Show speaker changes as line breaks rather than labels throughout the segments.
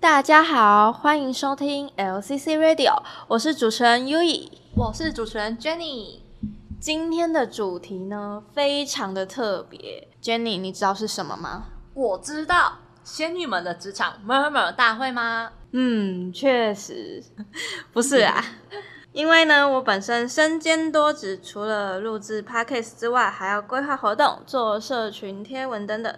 大家好，欢迎收听 LCC Radio，我是主持人 Yui，
我是主持人 Jenny。
今天的主题呢，非常的特别，Jenny，你知道是什么吗？
我知道，仙女们的职场 murmur 大会吗？
嗯，确实，不是啊。因为呢，我本身身兼多职，除了录制 Podcast 之外，还要规划活动、做社群贴文等等。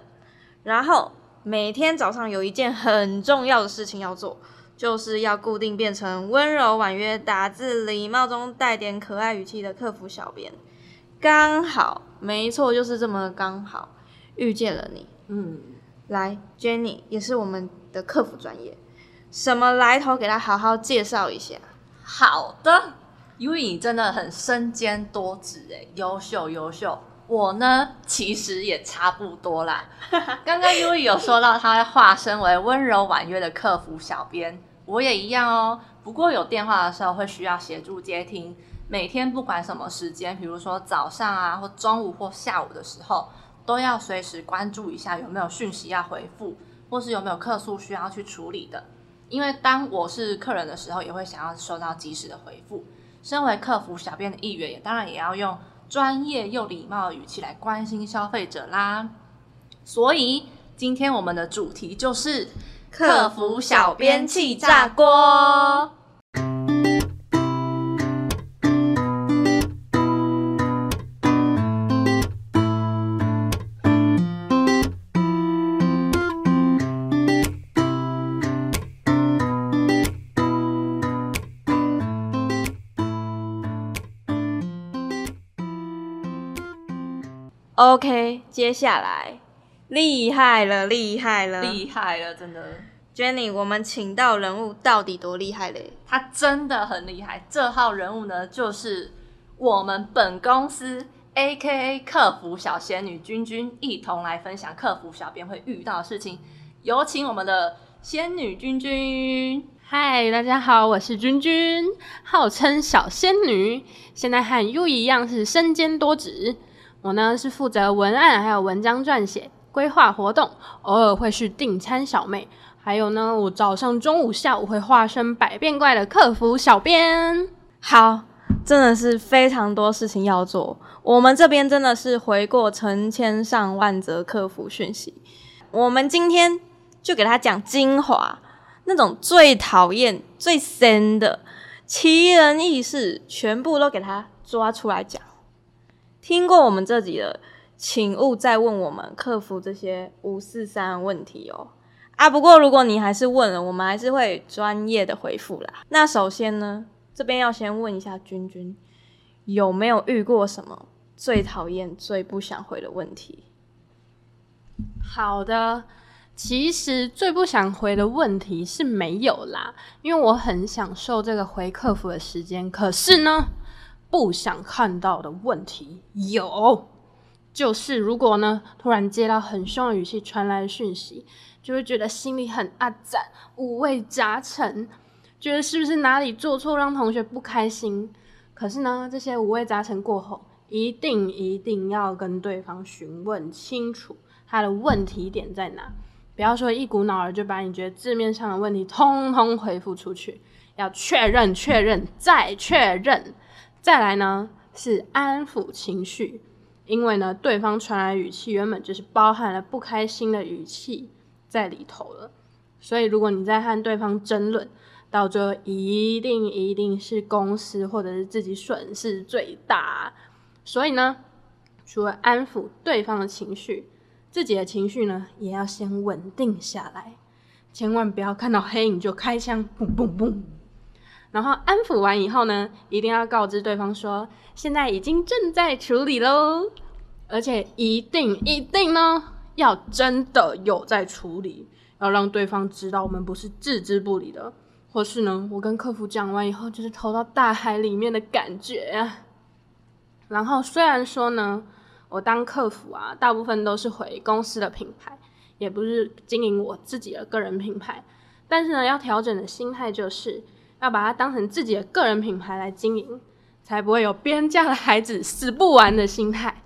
然后每天早上有一件很重要的事情要做，就是要固定变成温柔婉约、打字礼貌中带点可爱语气的客服小编。刚好，没错，就是这么刚好遇见了你。嗯，来，Jenny 也是我们的客服专业，什么来头？给他好好介绍一下。
好的因为你真的很身兼多职诶，优秀优秀。我呢，其实也差不多啦。刚刚 Yui 有说到，他化身为温柔婉约的客服小编，我也一样哦。不过有电话的时候会需要协助接听。每天不管什么时间，比如说早上啊，或中午或下午的时候，都要随时关注一下有没有讯息要回复，或是有没有客诉需要去处理的。因为当我是客人的时候，也会想要收到及时的回复。身为客服小编的一员，也当然也要用专业又礼貌的语气来关心消费者啦。所以今天我们的主题就是客服小编气炸锅。
OK，接下来厉害了，厉害了，
厉害了，真的
，Jenny，我们请到人物到底多厉害嘞？
他真的很厉害。这号人物呢，就是我们本公司 AKA 客服小仙女君君，一同来分享客服小编会遇到的事情。有请我们的仙女君君。
嗨，大家好，我是君君，号称小仙女，现在和 Yui 一样是身兼多职。我呢是负责文案，还有文章撰写、规划活动，偶尔会是订餐小妹，还有呢，我早上、中午、下午会化身百变怪的客服小编。
好，真的是非常多事情要做。我们这边真的是回过成千上万则客服讯息，我们今天就给他讲精华，那种最讨厌、最深的奇人异事，全部都给他抓出来讲。听过我们这集的，请勿再问我们客服这些五四三问题哦。啊，不过如果你还是问了，我们还是会专业的回复啦。那首先呢，这边要先问一下君君，有没有遇过什么最讨厌、最不想回的问题？
好的，其实最不想回的问题是没有啦，因为我很享受这个回客服的时间。可是呢，不想看到的问题有，就是如果呢，突然接到很凶的语气传来的讯息，就会觉得心里很阿展，五味杂陈，觉得是不是哪里做错让同学不开心？可是呢，这些五味杂陈过后，一定一定要跟对方询问清楚他的问题点在哪，不要说一股脑儿就把你觉得字面上的问题通通回复出去，要确认、确认再确认。再来呢，是安抚情绪，因为呢，对方传来语气原本就是包含了不开心的语气在里头了，所以如果你在和对方争论，到最后一定一定是公司或者是自己损失最大。所以呢，除了安抚对方的情绪，自己的情绪呢，也要先稳定下来，千万不要看到黑影就开枪，嘣嘣嘣。然后安抚完以后呢，一定要告知对方说，现在已经正在处理喽，而且一定一定呢，要真的有在处理，要让对方知道我们不是置之不理的，或是呢，我跟客服讲完以后，就是投到大海里面的感觉啊。然后虽然说呢，我当客服啊，大部分都是回公司的品牌，也不是经营我自己的个人品牌，但是呢，要调整的心态就是。要把它当成自己的个人品牌来经营，才不会有别人家的孩子死不完的心态。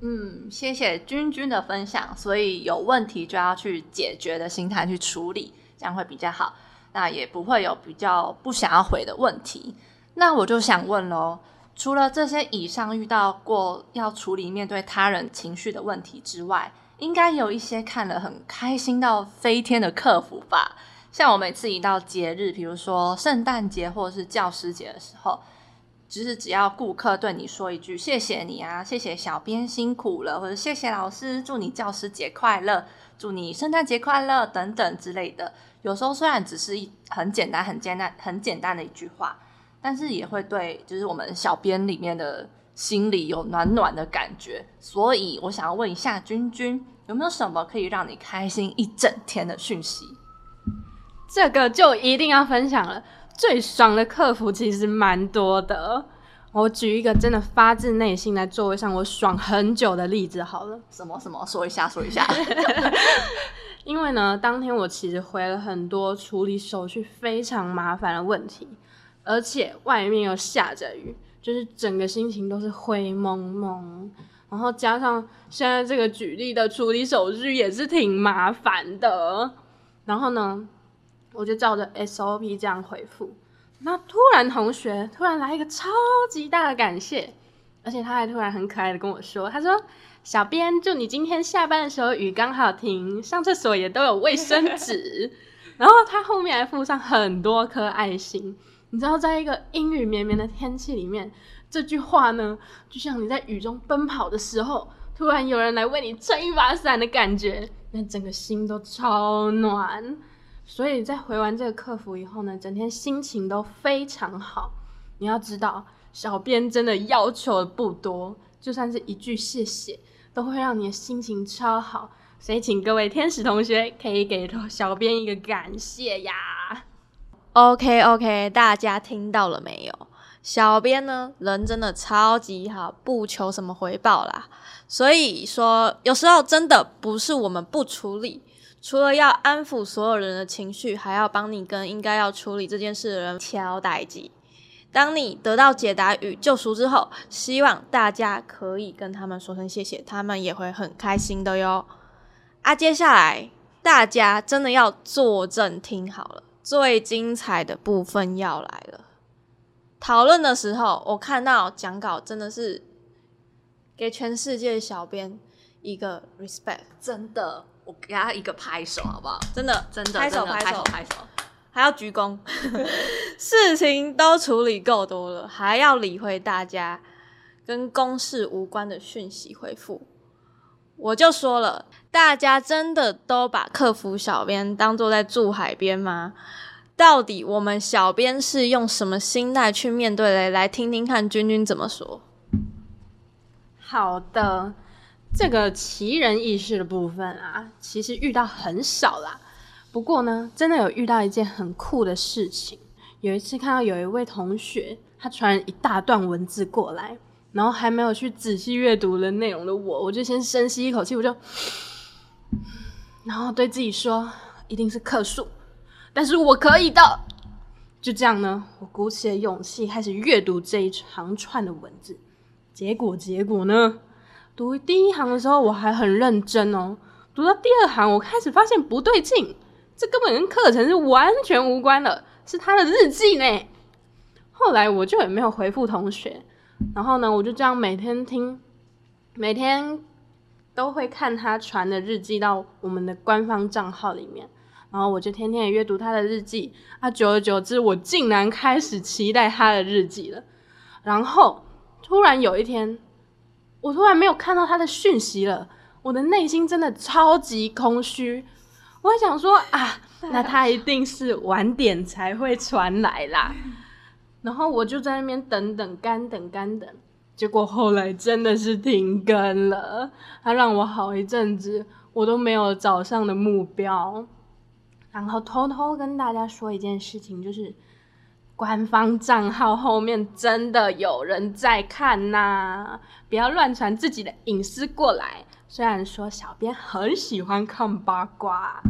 嗯，谢谢君君的分享。所以有问题就要去解决的心态去处理，这样会比较好，那也不会有比较不想要回的问题。那我就想问喽，除了这些以上遇到过要处理面对他人情绪的问题之外，应该有一些看了很开心到飞天的客服吧？像我每次一到节日，比如说圣诞节或者是教师节的时候，其实只要顾客对你说一句“谢谢你啊，谢谢小编辛苦了”，或者“谢谢老师，祝你教师节快乐，祝你圣诞节快乐”等等之类的，有时候虽然只是一很简单、很简单、很简单的一句话。但是也会对，就是我们小编里面的心里有暖暖的感觉，所以我想要问一下君君，有没有什么可以让你开心一整天的讯息？
这个就一定要分享了，最爽的客服其实蛮多的。我举一个真的发自内心在座位上我爽很久的例子好了。
什么什么？说一下，说一下。
因为呢，当天我其实回了很多处理手续非常麻烦的问题。而且外面又下着雨，就是整个心情都是灰蒙蒙。然后加上现在这个举例的处理手续也是挺麻烦的。然后呢，我就照着 SOP 这样回复。那突然同学突然来一个超级大的感谢，而且他还突然很可爱的跟我说：“他说，小编祝你今天下班的时候雨刚好停，上厕所也都有卫生纸。”然后他后面还附上很多颗爱心。你知道，在一个阴雨绵绵的天气里面，这句话呢，就像你在雨中奔跑的时候，突然有人来为你撑一把伞的感觉，那整个心都超暖。所以在回完这个客服以后呢，整天心情都非常好。你要知道，小编真的要求的不多，就算是一句谢谢，都会让你的心情超好。所以，请各位天使同学可以给小编一个感谢呀。
OK OK，大家听到了没有？小编呢，人真的超级好，不求什么回报啦。所以说，有时候真的不是我们不处理，除了要安抚所有人的情绪，还要帮你跟应该要处理这件事的人敲代志。当你得到解答与救赎之后，希望大家可以跟他们说声谢谢，他们也会很开心的哟。啊，接下来大家真的要坐正听好了。最精彩的部分要来了。讨论的时候，我看到讲稿真的是给全世界小编一个 respect，
真的，我给他一个拍手，好不好？
真的，
真的，
拍手，
拍手，拍手，
还要鞠躬。事情都处理够多了，还要理会大家跟公事无关的讯息回复。我就说了，大家真的都把客服小编当做在住海边吗？到底我们小编是用什么心态去面对嘞？来听听看君君怎么说。
好的，这个奇人异事的部分啊，其实遇到很少啦。不过呢，真的有遇到一件很酷的事情。有一次看到有一位同学，他传一大段文字过来。然后还没有去仔细阅读的内容的我，我就先深吸一口气，我就，然后对自己说，一定是客诉，但是我可以的。就这样呢，我鼓起了勇气开始阅读这一长串的文字。结果结果呢，读第一行的时候我还很认真哦，读到第二行，我开始发现不对劲，这根本跟课程是完全无关的，是他的日记呢。后来我就也没有回复同学。然后呢，我就这样每天听，每天都会看他传的日记到我们的官方账号里面，然后我就天天也阅读他的日记。啊，久而久之，我竟然开始期待他的日记了。然后突然有一天，我突然没有看到他的讯息了，我的内心真的超级空虚。我还想说啊，那他一定是晚点才会传来啦。然后我就在那边等等干等干等，结果后来真的是停更了，他让我好一阵子我都没有早上的目标。然后偷偷跟大家说一件事情，就是官方账号后面真的有人在看呐，不要乱传自己的隐私过来。虽然说小编很喜欢看八卦，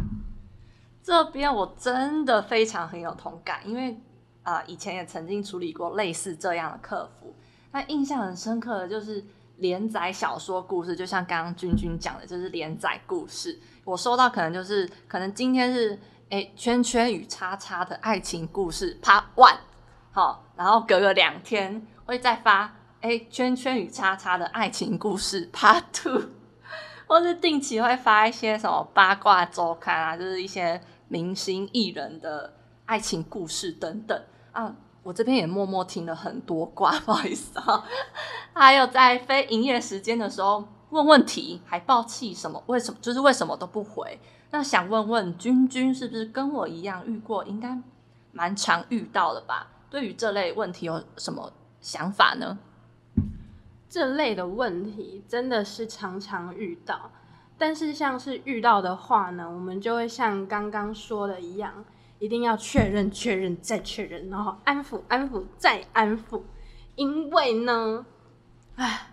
这边我真的非常很有同感，因为。啊、呃，以前也曾经处理过类似这样的客服，那印象很深刻的就是连载小说故事，就像刚刚君君讲的，就是连载故事。我收到可能就是可能今天是哎，圈圈与叉叉的爱情故事 Part One，好，然后隔个两天会再发，哎，圈圈与叉叉的爱情故事 Part Two，或是定期会发一些什么八卦周刊啊，就是一些明星艺人的爱情故事等等啊。我这边也默默听了很多卦，不好意思啊。还有在非营业时间的时候问问题，还爆气什么？为什么？就是为什么都不回？那想问问君君，是不是跟我一样遇过？应该蛮常遇到的吧？对于这类问题有什么想法呢？
这类的问题真的是常常遇到，但是像是遇到的话呢，我们就会像刚刚说的一样，一定要确认、确认再确认，然后安抚、安抚再安抚，因为呢，唉，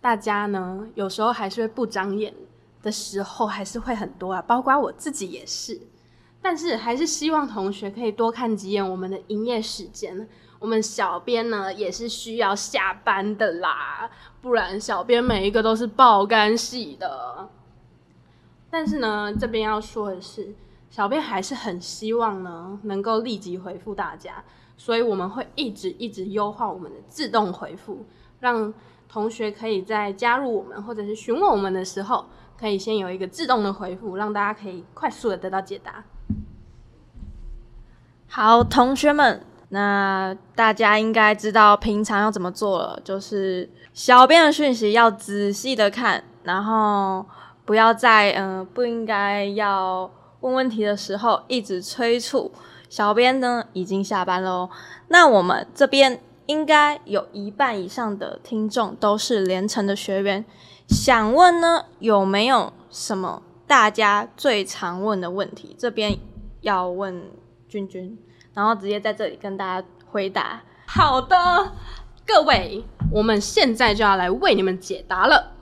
大家呢有时候还是会不长眼。的时候还是会很多啊，包括我自己也是，但是还是希望同学可以多看几眼我们的营业时间。我们小编呢也是需要下班的啦，不然小编每一个都是爆肝系的。但是呢，这边要说的是，小编还是很希望呢能够立即回复大家，所以我们会一直一直优化我们的自动回复，让同学可以在加入我们或者是询问我们的时候。可以先有一个自动的回复，让大家可以快速的得到解答。
好，同学们，那大家应该知道平常要怎么做了，就是小编的讯息要仔细的看，然后不要在嗯、不应该要问问题的时候一直催促。小编呢已经下班喽，那我们这边应该有一半以上的听众都是连城的学员。想问呢，有没有什么大家最常问的问题？这边要问君君，然后直接在这里跟大家回答。
好的，各位，我们现在就要来为你们解答了。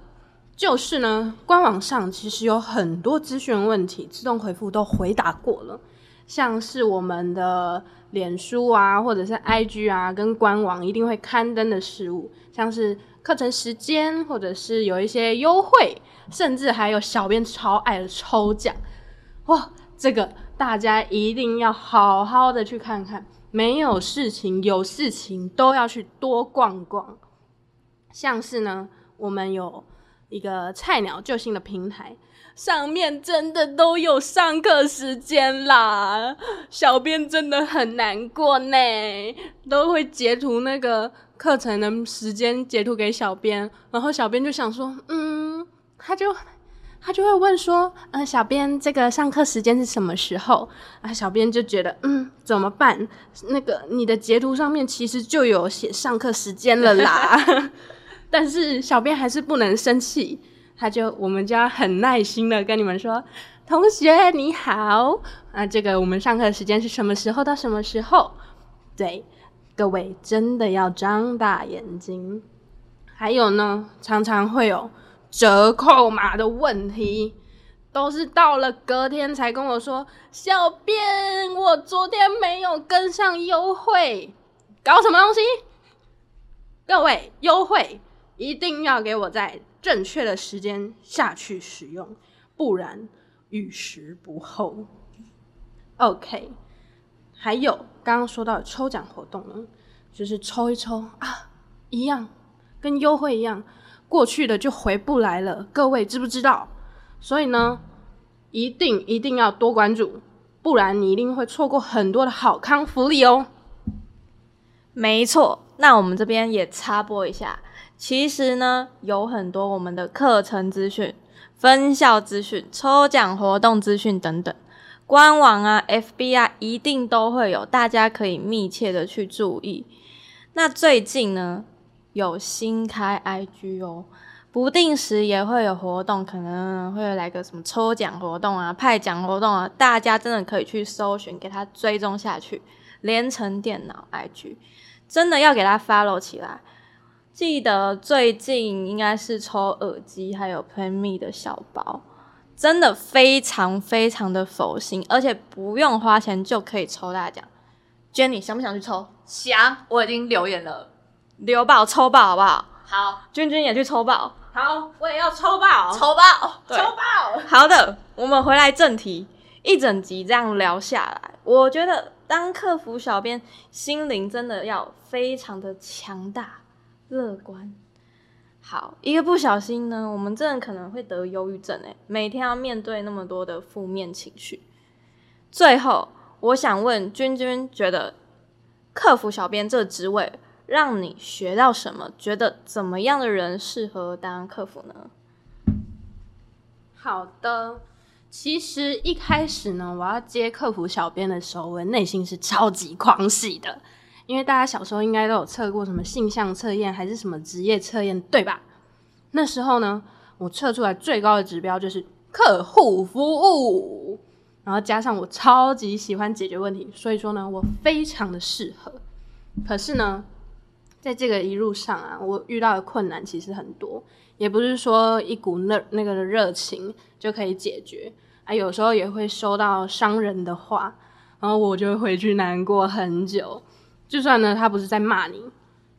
就是呢，官网上其实有很多资讯问题，自动回复都回答过了，像是我们的脸书啊，或者是 IG 啊，跟官网一定会刊登的事物，像是。课程时间，或者是有一些优惠，甚至还有小编超爱的抽奖，哇！这个大家一定要好好的去看看。没有事情，有事情都要去多逛逛。像是呢，我们有一个菜鸟救星的平台，上面真的都有上课时间啦，小编真的很难过呢，都会截图那个。课程的时间截图给小编，然后小编就想说，嗯，他就他就会问说，嗯、呃，小编这个上课时间是什么时候？啊，小编就觉得，嗯，怎么办？那个你的截图上面其实就有写上课时间了啦，但是小编还是不能生气，他就我们就要很耐心的跟你们说，同学你好，啊，这个我们上课时间是什么时候到什么时候？对。各位真的要张大眼睛。还有呢，常常会有折扣码的问题，都是到了隔天才跟我说：“小编，我昨天没有跟上优惠，搞什么东西？”各位，优惠一定要给我在正确的时间下去使用，不然于时不候。OK。还有刚刚说到的抽奖活动呢，就是抽一抽啊，一样跟优惠一样，过去的就回不来了。各位知不知道？所以呢，一定一定要多关注，不然你一定会错过很多的好康福利哦。
没错，那我们这边也插播一下，其实呢，有很多我们的课程资讯、分校资讯、抽奖活动资讯等等。官网啊，FB 啊，一定都会有，大家可以密切的去注意。那最近呢，有新开 IG 哦，不定时也会有活动，可能会来个什么抽奖活动啊、派奖活动啊，大家真的可以去搜寻，给他追踪下去。联成电脑 IG 真的要给他 follow 起来。记得最近应该是抽耳机，还有 PlayMe 的小包。真的非常非常的佛心，而且不用花钱就可以抽大奖。Jenny 想不想去抽？
想，我已经留言了，
留爆抽爆好不好？
好，
君君也去抽爆。
好，我也要抽爆，
抽爆，抽爆。
好的，我们回来正题。一整集这样聊下来，我觉得当客服小编，心灵真的要非常的强大、乐观。好，一个不小心呢，我们真的可能会得忧郁症诶，每天要面对那么多的负面情绪。最后，我想问君君，觉得客服小编这个职位让你学到什么？觉得怎么样的人适合当客服呢？
好的。其实一开始呢，我要接客服小编的时候，我内心是超级狂喜的，因为大家小时候应该都有测过什么性向测验，还是什么职业测验，对吧？那时候呢，我测出来最高的指标就是客户服务，然后加上我超级喜欢解决问题，所以说呢，我非常的适合。可是呢，在这个一路上啊，我遇到的困难其实很多。也不是说一股那那个的热情就可以解决啊，有时候也会收到伤人的话，然后我就回去难过很久。就算呢他不是在骂你，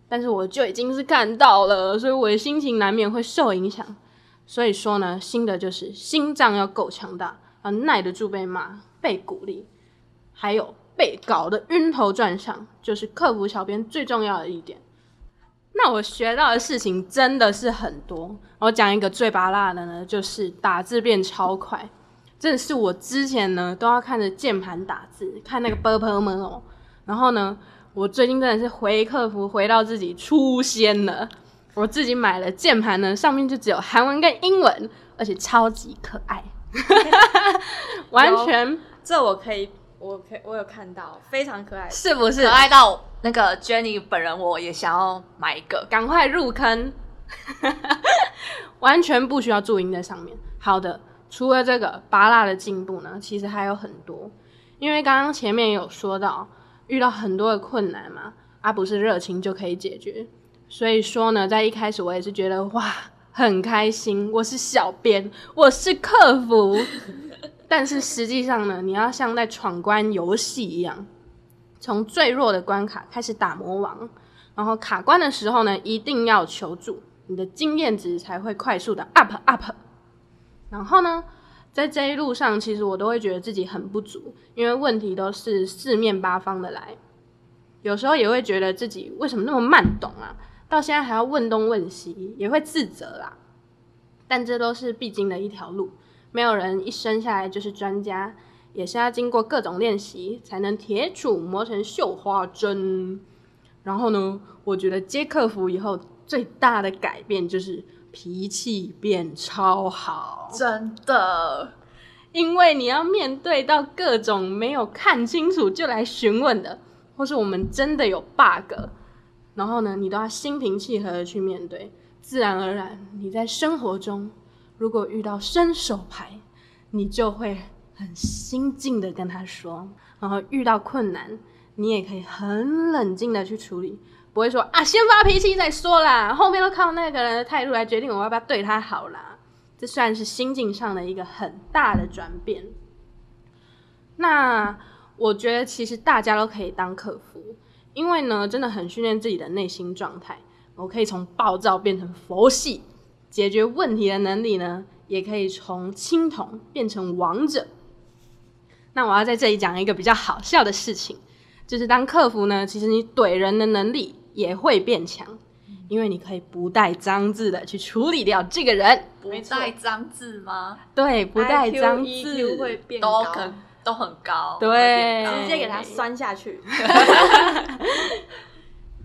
但是我就已经是看到了，所以我的心情难免会受影响。所以说呢，新的就是心脏要够强大，要耐得住被骂、被鼓励，还有被搞得晕头转向，就是克服小编最重要的一点。那我学到的事情真的是很多。我讲一个最拔辣的呢，就是打字变超快，真的是我之前呢都要看着键盘打字，看那个 b u r p l e 哦，然后呢我最近真的是回客服回到自己初仙了。我自己买了键盘呢，上面就只有韩文跟英文，而且超级可爱，完全
这我可以。我可以我有看到，非常可爱，
是不是
可爱到那个 Jenny 本人我也想要买一个，
赶快入坑，完全不需要注音在上面。好的，除了这个芭乐的进步呢，其实还有很多，因为刚刚前面有说到遇到很多的困难嘛，而、不是热情就可以解决，所以说呢，在一开始我也是觉得哇很开心，我是小编，我是客服。但是实际上呢，你要像在闯关游戏一样，从最弱的关卡开始打魔王，然后卡关的时候呢，一定要求助，你的经验值才会快速的 up up。然后呢，在这一路上，其实我都会觉得自己很不足，因为问题都是四面八方的来，有时候也会觉得自己为什么那么慢懂啊，到现在还要问东问西，也会自责啦。但这都是必经的一条路。没有人一生下来就是专家，也是要经过各种练习才能铁杵磨成绣花针。然后呢，我觉得接客服以后最大的改变就是脾气变超好，
真的。
因为你要面对到各种没有看清楚就来询问的，或是我们真的有 bug，然后呢，你都要心平气和的去面对，自然而然你在生活中。如果遇到伸手牌，你就会很心静的跟他说，然后遇到困难，你也可以很冷静的去处理，不会说啊，先发脾气再说啦，后面都靠那个人的态度来决定我要不要对他好啦。这算是心境上的一个很大的转变。那我觉得其实大家都可以当客服，因为呢，真的很训练自己的内心状态。我可以从暴躁变成佛系。解决问题的能力呢，也可以从青铜变成王者。那我要在这里讲一个比较好笑的事情，就是当客服呢，其实你怼人的能力也会变强，因为你可以不带脏字的去处理掉这个人。
不带脏字吗？
对，不带脏字
会变高，
都很都很高，
对，
直接给他酸下去。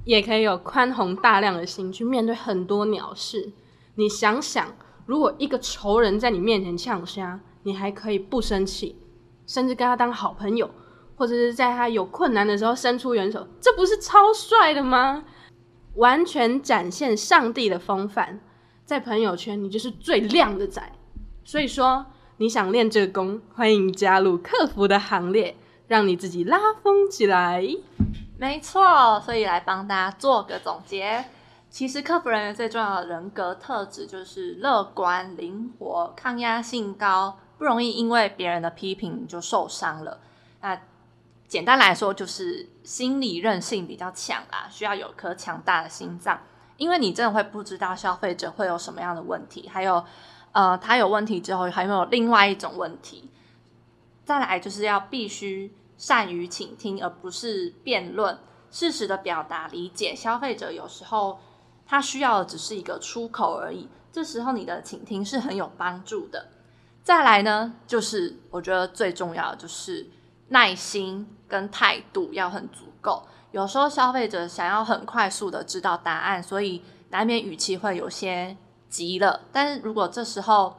也可以有宽宏大量的心去面对很多鸟事。你想想，如果一个仇人在你面前呛虾，你还可以不生气，甚至跟他当好朋友，或者是在他有困难的时候伸出援手，这不是超帅的吗？完全展现上帝的风范，在朋友圈你就是最靓的仔。所以说，你想练这个功，欢迎加入客服的行列，让你自己拉风起来。
没错，所以来帮大家做个总结。其实客服人员最重要的人格特质就是乐观、灵活、抗压性高，不容易因为别人的批评就受伤了。那简单来说，就是心理韧性比较强啦，需要有颗强大的心脏，因为你真的会不知道消费者会有什么样的问题，还有呃，他有问题之后还有没有另外一种问题。再来就是要必须善于倾听，而不是辩论，适时的表达理解。消费者有时候他需要的只是一个出口而已，这时候你的倾听是很有帮助的。再来呢，就是我觉得最重要的就是耐心跟态度要很足够。有时候消费者想要很快速的知道答案，所以难免语气会有些急了。但是如果这时候，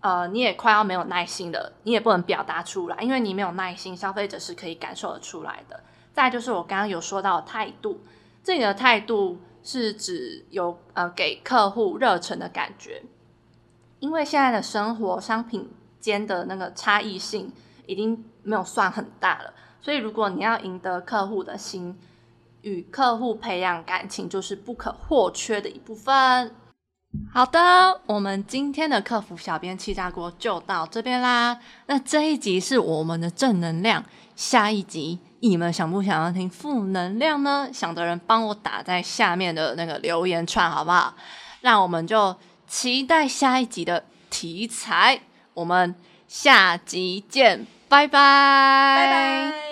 呃，你也快要没有耐心了，你也不能表达出来，因为你没有耐心，消费者是可以感受得出来的。再就是我刚刚有说到态度，这里的态度是指有呃给客户热忱的感觉，因为现在的生活商品间的那个差异性已经没有算很大了，所以如果你要赢得客户的心，与客户培养感情就是不可或缺的一部分。好的，我们今天的客服小编气炸锅就到这边啦。那这一集是我们的正能量，下一集你们想不想要听负能量呢？想的人帮我打在下面的那个留言串，好不好？那我们就期待下一集的题材。我们下集见，拜拜，拜拜。